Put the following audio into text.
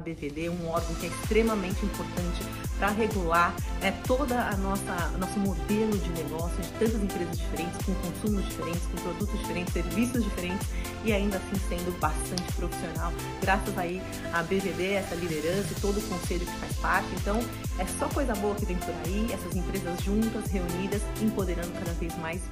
BVD, um órgão que é extremamente importante para regular né, toda a nossa nosso modelo de negócio de tantas empresas diferentes, com consumos diferentes, com produtos diferentes, serviços diferentes e ainda assim sendo bastante profissional, graças aí à BVD, essa liderança e todo o conselho que faz parte. Então, é só coisa boa que vem por aí, essas empresas juntas, reunidas, empoderando cada vez mais